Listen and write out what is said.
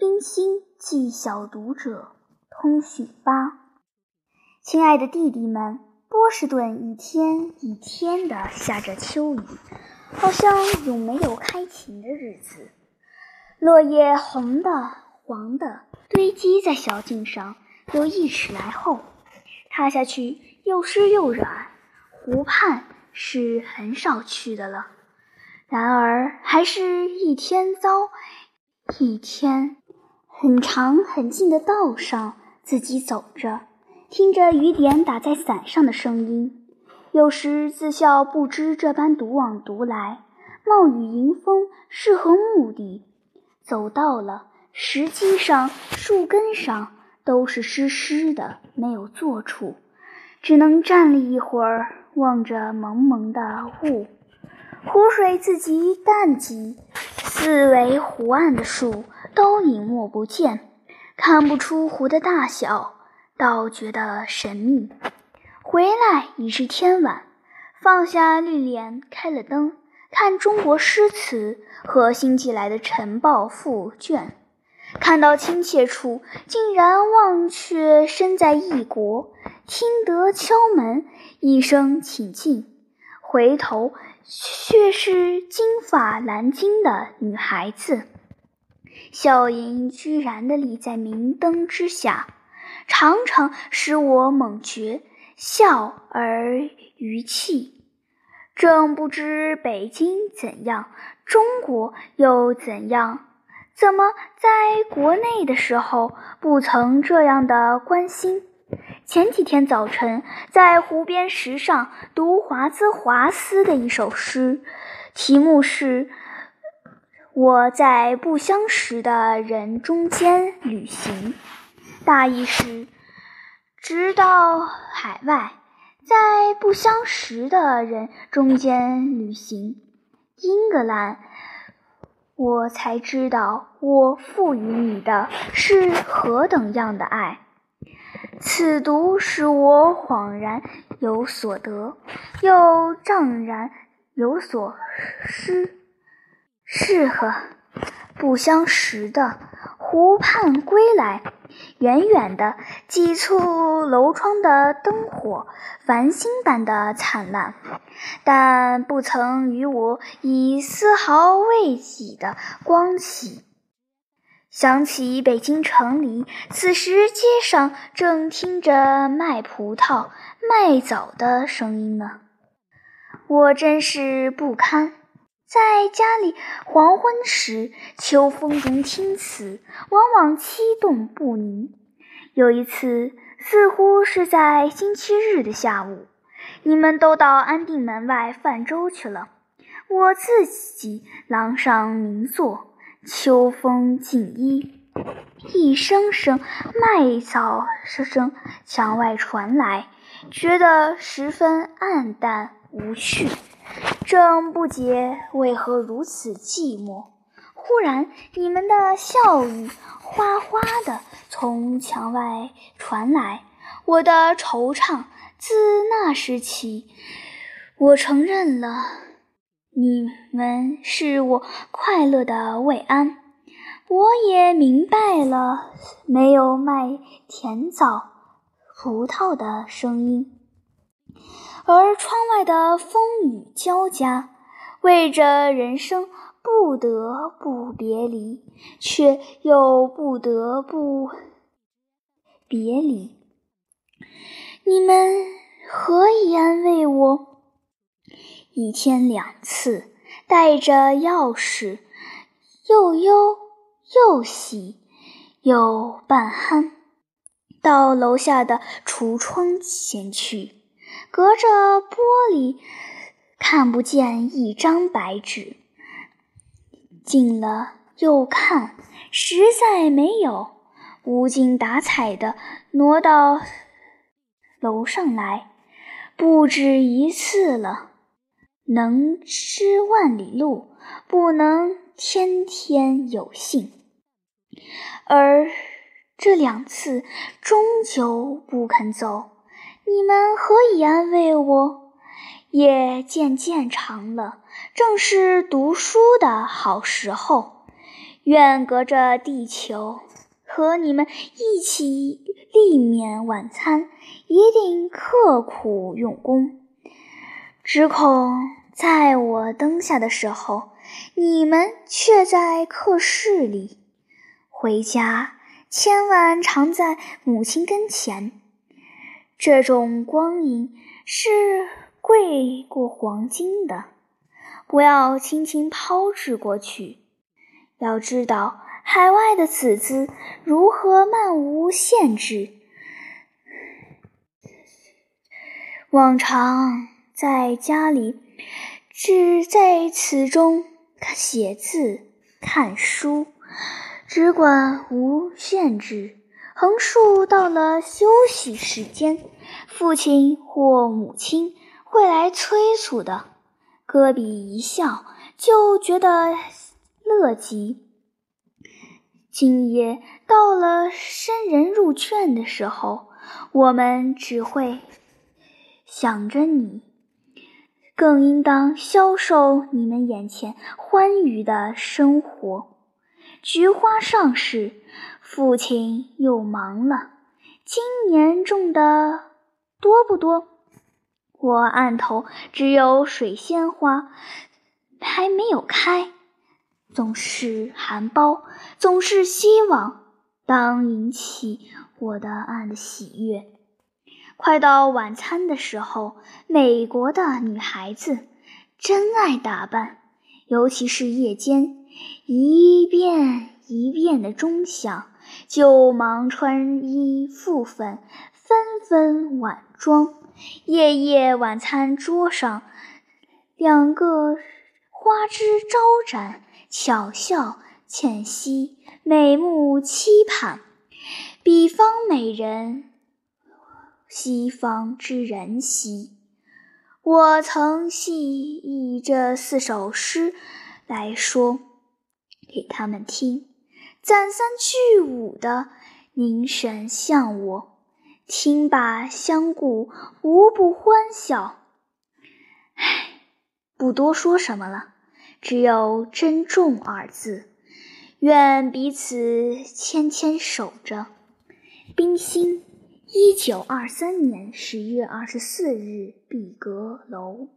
冰心寄小读者通讯八，亲爱的弟弟们，波士顿一天一天的下着秋雨，好像永没有开晴的日子。落叶红的、黄的堆积在小径上，有一尺来厚，踏下去又湿又软。湖畔是很少去的了。然而，还是一天糟，一天很长很近的道上，自己走着，听着雨点打在伞上的声音，有时自笑不知这般独往独来，冒雨迎风是何目的？走到了，实际上树根上都是湿湿的，没有坐处，只能站立一会儿，望着蒙蒙的雾。湖水自己淡极，四围湖岸的树都隐没不见，看不出湖的大小，倒觉得神秘。回来已是天晚，放下绿帘，开了灯，看中国诗词和新寄来的晨报副卷，看到亲切处，竟然忘却身在异国，听得敲门，一声请进，回头。却是金发蓝巾的女孩子，笑吟居然的立在明灯之下，常常使我猛觉笑而余气。正不知北京怎样，中国又怎样？怎么在国内的时候不曾这样的关心？前几天早晨，在湖边石上读华兹华斯的一首诗，题目是《我在不相识的人中间旅行》，大意是：直到海外，在不相识的人中间旅行，英格兰，我才知道我赋予你的是何等样的爱。此读使我恍然有所得，又怅然有所失。是呵，不相识的湖畔归来，远远的几簇楼窗的灯火，繁星般的灿烂，但不曾与我以丝毫未己的光起。想起北京城里，此时街上正听着卖葡萄、卖枣的声音呢。我真是不堪，在家里黄昏时，秋风中听此，往往激动不宁。有一次，似乎是在星期日的下午，你们都到安定门外泛舟去了，我自己廊上明坐。秋风紧衣，一声声麦草声墙外传来，觉得十分暗淡无趣。正不解为何如此寂寞，忽然你们的笑语哗哗的从墙外传来，我的惆怅自那时起，我承认了。你们是我快乐的慰安，我也明白了没有卖甜枣、葡萄的声音，而窗外的风雨交加，为着人生不得不别离，却又不得不别离。你们何以安慰我？一天两次，带着钥匙，又忧又喜又半酣，到楼下的橱窗前去，隔着玻璃看不见一张白纸，近了又看，实在没有，无精打采的挪到楼上来，不止一次了。能知万里路，不能天天有幸。而这两次终究不肯走，你们何以安慰我？夜渐渐长了，正是读书的好时候，愿隔着地球和你们一起立面晚餐，一定刻苦用功。只恐在我灯下的时候，你们却在客室里。回家千万常在母亲跟前，这种光阴是贵过黄金的，不要轻轻抛掷过去。要知道，海外的子嗣如何漫无限制。往常在家里，只在此中写字、看书，只管无限制。横竖到了休息时间，父亲或母亲会来催促的，戈比一笑，就觉得。乐极。今夜到了生人入圈的时候，我们只会想着你，更应当消受你们眼前欢愉的生活。菊花上市，父亲又忙了。今年种的多不多？我案头只有水仙花，还没有开。总是含苞，总是希望，当引起我的暗的喜悦。快到晚餐的时候，美国的女孩子真爱打扮，尤其是夜间，一遍一遍的钟响，就忙穿衣复粉，纷纷晚装。夜夜晚餐桌上，两个花枝招展。巧笑倩兮，美目期盼。彼方美人，西方之人兮。我曾细以这四首诗来说给他们听，赞三去五的凝神向我，听罢相顾，无不欢笑。唉，不多说什么了。只有“珍重”二字，愿彼此牵牵手着。冰心，一九二三年十月二十四日，碧阁楼。